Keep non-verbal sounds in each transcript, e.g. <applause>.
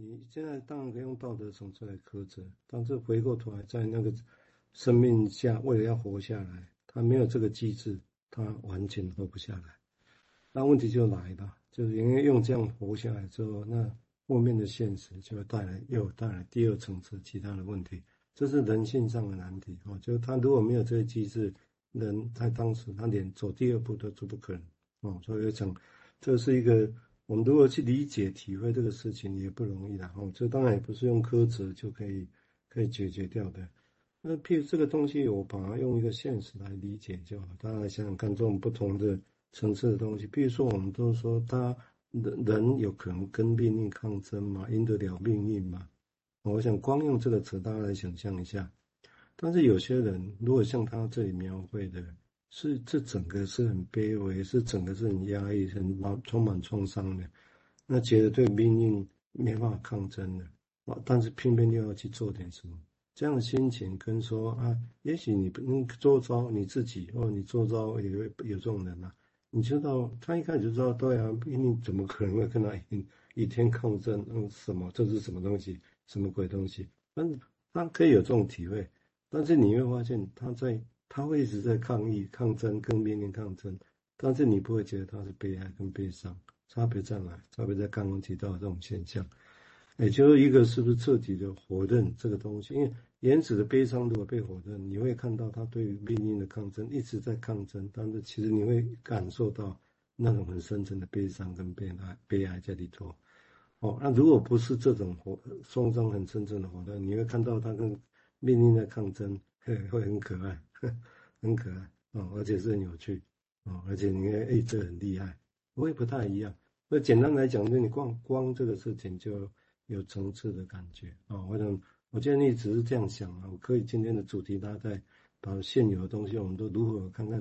你现在当然可以用道德层次来苛责，但是回过头来，在那个生命下，为了要活下来，他没有这个机制，他完全活不下来。那问题就来了，就是因为用这样活下来之后，那后面的现实就会带来又带来第二层次其他的问题，这是人性上的难题哦。就是他如果没有这个机制，人在当时他连走第二步都都不可能哦。所以讲，这是一个。我们如果去理解、体会这个事情也不容易的哦。这当然也不是用苛责就可以可以解决掉的。那譬如这个东西，我把它用一个现实来理解就好。大家想想看，这种不同的层次的东西，比如说我们都说，他人人有可能跟命运抗争嘛，赢得了命运嘛。我想光用这个词，大家来想象一下。但是有些人，如果像他这里描绘的。是，这整个是很卑微，是整个是很压抑、很充满创伤的，那觉得对命运没办法抗争的，啊，但是偏偏又要去做点什么，这样的心情跟说啊，也许你不能做招你自己，或你做招也会有这种人啊，你知道他一开始就知道，对啊，命运怎么可能会跟他 <laughs> 一一天抗争？嗯，什么？这是什么东西？什么鬼东西？但是他可以有这种体会，但是你会发现他在。他会一直在抗议、抗争、跟命运抗争，但是你不会觉得他是悲哀跟悲伤，差别在哪？差别在刚刚提到的这种现象，也就是一个是不是彻底的否认这个东西？因为原始的悲伤如果被否认，你会看到他对于命运的抗争一直在抗争，但是其实你会感受到那种很深沉的悲伤跟悲哀、悲哀在里头。哦，那如果不是这种活双方很深层的否认，你会看到他跟命运的抗争，会很可爱。<laughs> 很可爱哦，而且是很有趣哦，而且你看，哎，这很厉害，我也不太一样。那简单来讲，就你光光这个事情就有层次的感觉哦。我想，我建议只是这样想啊，我可以今天的主题，大家再把现有的东西，我们都如何看看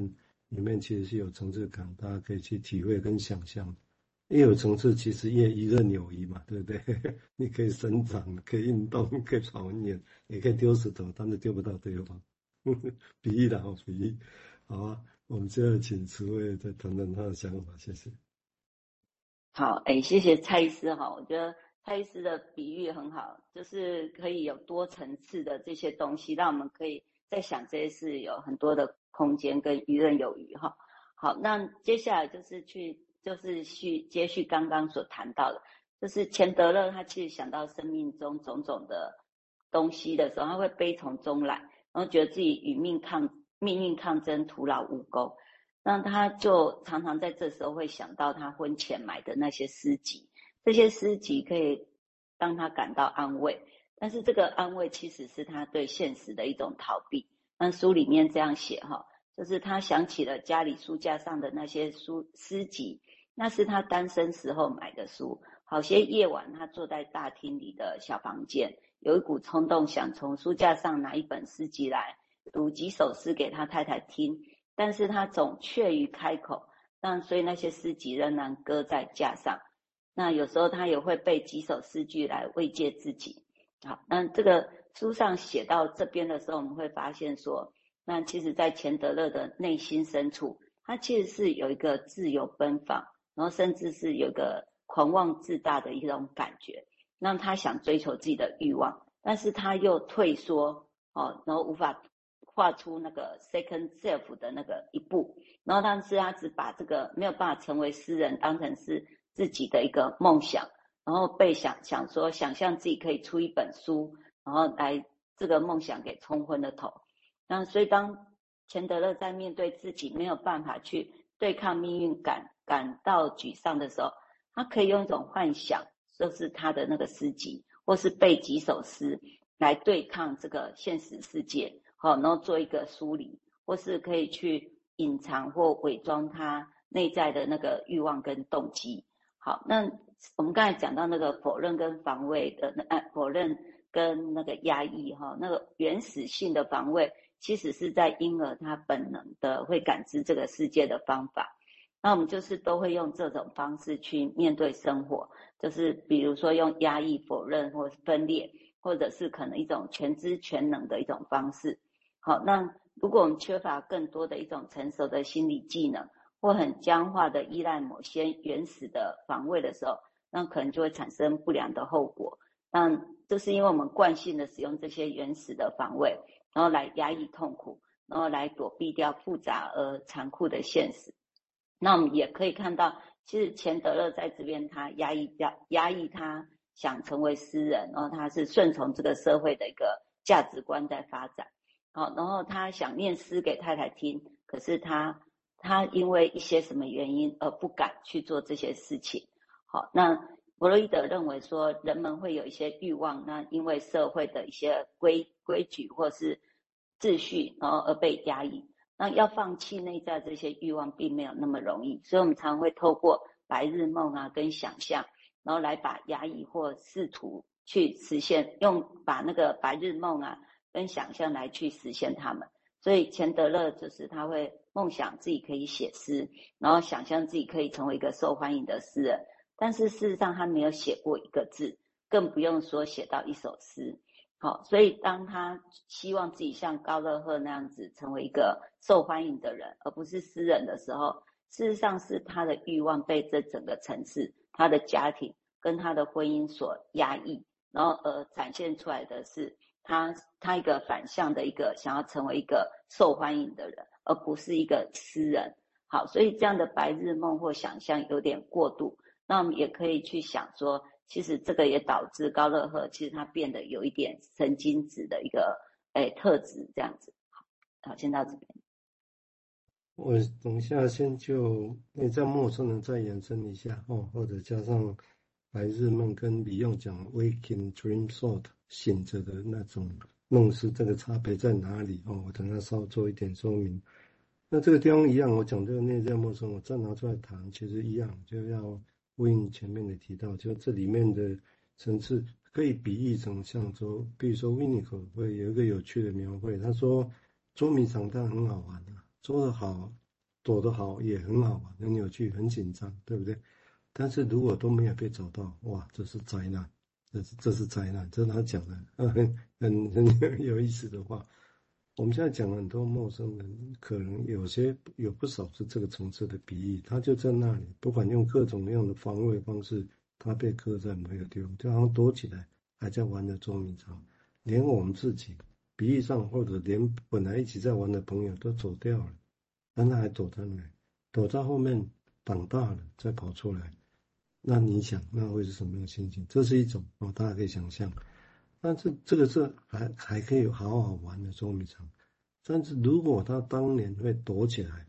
里面其实是有层次感，大家可以去体会跟想象。越有层次，其实越游刃有余嘛，对不对？<laughs> 你可以生长，可以运动，可以跑远，也可以丢石头，但是丢不到对方。<laughs> 比喻的好比喻，好啊，我们现在请慈惠再谈谈他的想法，谢谢。好，哎，谢谢蔡医师哈，我觉得蔡医师的比喻很好，就是可以有多层次的这些东西，让我们可以在想这些事有很多的空间跟游刃有余哈。好，那接下来就是去，就是去接续刚刚所谈到的，就是钱德勒他其实想到生命中种种的东西的时候，他会悲从中来。然后觉得自己与命抗命运抗争，徒劳无功，那他就常常在这时候会想到他婚前买的那些诗集，这些诗集可以让他感到安慰，但是这个安慰其实是他对现实的一种逃避。那书里面这样写哈，就是他想起了家里书架上的那些书诗集，那是他单身时候买的书。好些夜晚，他坐在大厅里的小房间。有一股冲动，想从书架上拿一本诗集来读几首诗给他太太听，但是他总怯于开口，但所以那些诗集仍然搁在架上。那有时候他也会背几首诗句来慰藉自己。好，那这个书上写到这边的时候，我们会发现说，那其实，在钱德勒的内心深处，他其实是有一个自由奔放，然后甚至是有一个狂妄自大的一种感觉。让他想追求自己的欲望，但是他又退缩哦，然后无法画出那个 second self 的那个一步，然后但是他只把这个没有办法成为诗人当成是自己的一个梦想，然后被想想说想象自己可以出一本书，然后来这个梦想给冲昏了头。那所以当钱德勒在面对自己没有办法去对抗命运感感到沮丧的时候，他可以用一种幻想。就是他的那个诗集，或是背几首诗来对抗这个现实世界，好，然后做一个梳理，或是可以去隐藏或伪装他内在的那个欲望跟动机。好，那我们刚才讲到那个否认跟防卫的，那否认跟那个压抑，哈，那个原始性的防卫，其实是在婴儿他本能的会感知这个世界的方法。那我们就是都会用这种方式去面对生活，就是比如说用压抑、否认或分裂，或者是可能一种全知全能的一种方式。好，那如果我们缺乏更多的一种成熟的心理技能，或很僵化的依赖某些原始的防卫的时候，那可能就会产生不良的后果。那就是因为我们惯性的使用这些原始的防卫，然后来压抑痛苦，然后来躲避掉复杂而残酷的现实。那我们也可以看到，其实钱德勒在这边他压抑掉压抑他想成为诗人，然后他是顺从这个社会的一个价值观在发展。好，然后他想念诗给太太听，可是他他因为一些什么原因而不敢去做这些事情。好，那弗洛伊德认为说，人们会有一些欲望，那因为社会的一些规规矩或是秩序，然后而被压抑。那要放弃内在这些欲望，并没有那么容易，所以我们常会透过白日梦啊跟想象，然后来把压抑或试图去实现，用把那个白日梦啊。跟想象来去实现他们，所以钱德勒就是他会梦想自己可以写诗，然后想象自己可以成为一个受欢迎的诗人，但是事实上他没有写过一个字，更不用说写到一首诗。好，所以当他希望自己像高乐赫那样子成为一个受欢迎的人，而不是诗人的时候，事实上是他的欲望被这整个城市、他的家庭跟他的婚姻所压抑，然后而展现出来的是。他他一个反向的一个想要成为一个受欢迎的人，而不是一个诗人。好，所以这样的白日梦或想象有点过度。那我们也可以去想说，其实这个也导致高乐赫其实他变得有一点神经质的一个诶特质，这样子。好，好，先到这边。我等一下先就你在陌生人再延伸一下哦，或者加上白日梦跟李用讲 waking dream thought。醒着的那种梦是这个差别在哪里？哦，我等下稍做一点说明。那这个地方一样，我讲这个内在陌生，我再拿出来谈，其实一样，就要呼应前面的提到，就这里面的层次可以比喻成像说，比如说维尼口会有一个有趣的描绘，他说捉迷藏当然很好玩啊，捉得好，躲得好也很好玩，很有趣，很紧张，对不对？但是如果都没有被找到，哇，这是灾难。这是这是灾难，这是他讲的，<laughs> 很很很有意思的话。我们现在讲了很多陌生人，可能有些有不少是这个层次的比喻，他就在那里，不管用各种各样的防卫方式，他被搁在某个地方，就好像躲起来，还在玩的捉迷藏。连我们自己，比喻上或者连本来一起在玩的朋友都走掉了，但他还躲在那里，躲在后面，长大了再跑出来。那你想，那会是什么样的心情？这是一种哦，大家可以想象。但是这个是还还可以好好玩的捉迷藏。但是如果他当年会躲起来，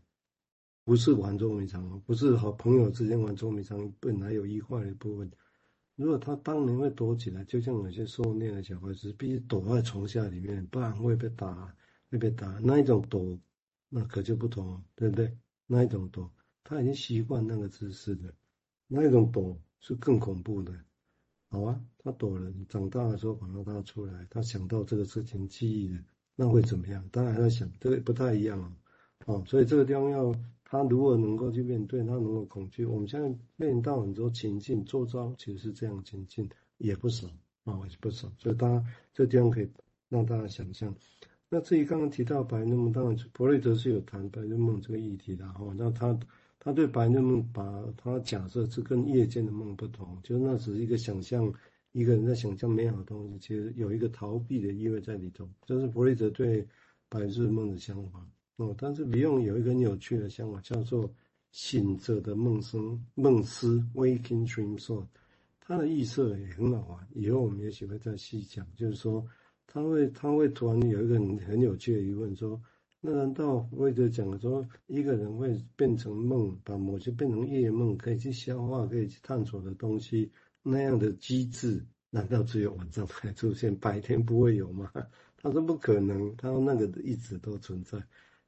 不是玩捉迷藏，不是和朋友之间玩捉迷藏，本来有愉快的部分。如果他当年会躲起来，就像有些受虐的小孩子，必须躲在床下里面，不然会被打，会被打。那一种躲，那可就不同，对不对？那一种躲，他已经习惯那个姿势的。那一种躲是更恐怖的，好啊，他躲了，你长大的时候把他拉出来，他想到这个事情记忆了，那会怎么样？当然他想，这个不太一样啊，哦，所以这个地方要他如果能够去面对，他能够恐惧。我们现在面临到很多情境，做招其实是这样情境也不少啊，也不少，所以大家这个地方可以让大家想象。那至于刚刚提到白日梦，当然弗瑞德是有谈白日梦这个议题的哈，那他。他对白日梦，把他假设是跟夜间的梦不同，就是那只是一个想象，一个人在想象美好的东西，其实有一个逃避的意味在里头。这是弗洛伊德对白日梦的想法哦。但是李用有一个很有趣的想法，叫做醒着的梦声梦思 （waking dream thought）。他的意思也很好玩，以后我们也许会再细讲。就是说，他会他会突然有一个很很有趣的疑问说。那难道弗洛伊德讲说，一个人会变成梦，把某些变成夜梦，可以去消化、可以去探索的东西，那样的机制，难道只有晚上才出现，白天不会有吗？<laughs> 他说不可能，他说那个一直都存在。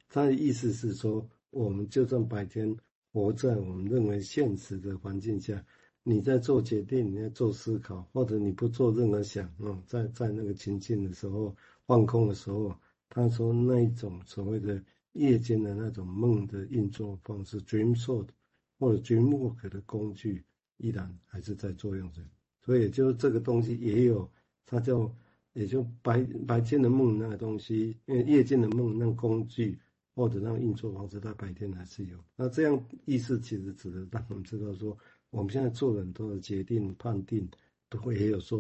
他的意思是说，我们就算白天活在我们认为现实的环境下，你在做决定，你在做思考，或者你不做任何想，嗯，在在那个情境的时候，放空的时候。他说那一种所谓的夜间的那种梦的运作方式，dream shot 或者 dream work 的工具，依然还是在作用着。所以，就是这个东西也有，它叫也就白白天的梦那个东西，因为夜间的梦那个工具或者那个运作方式，它白天还是有。那这样意思其实指的让我们知道说，我们现在做了很多的决定、判定，都会也有说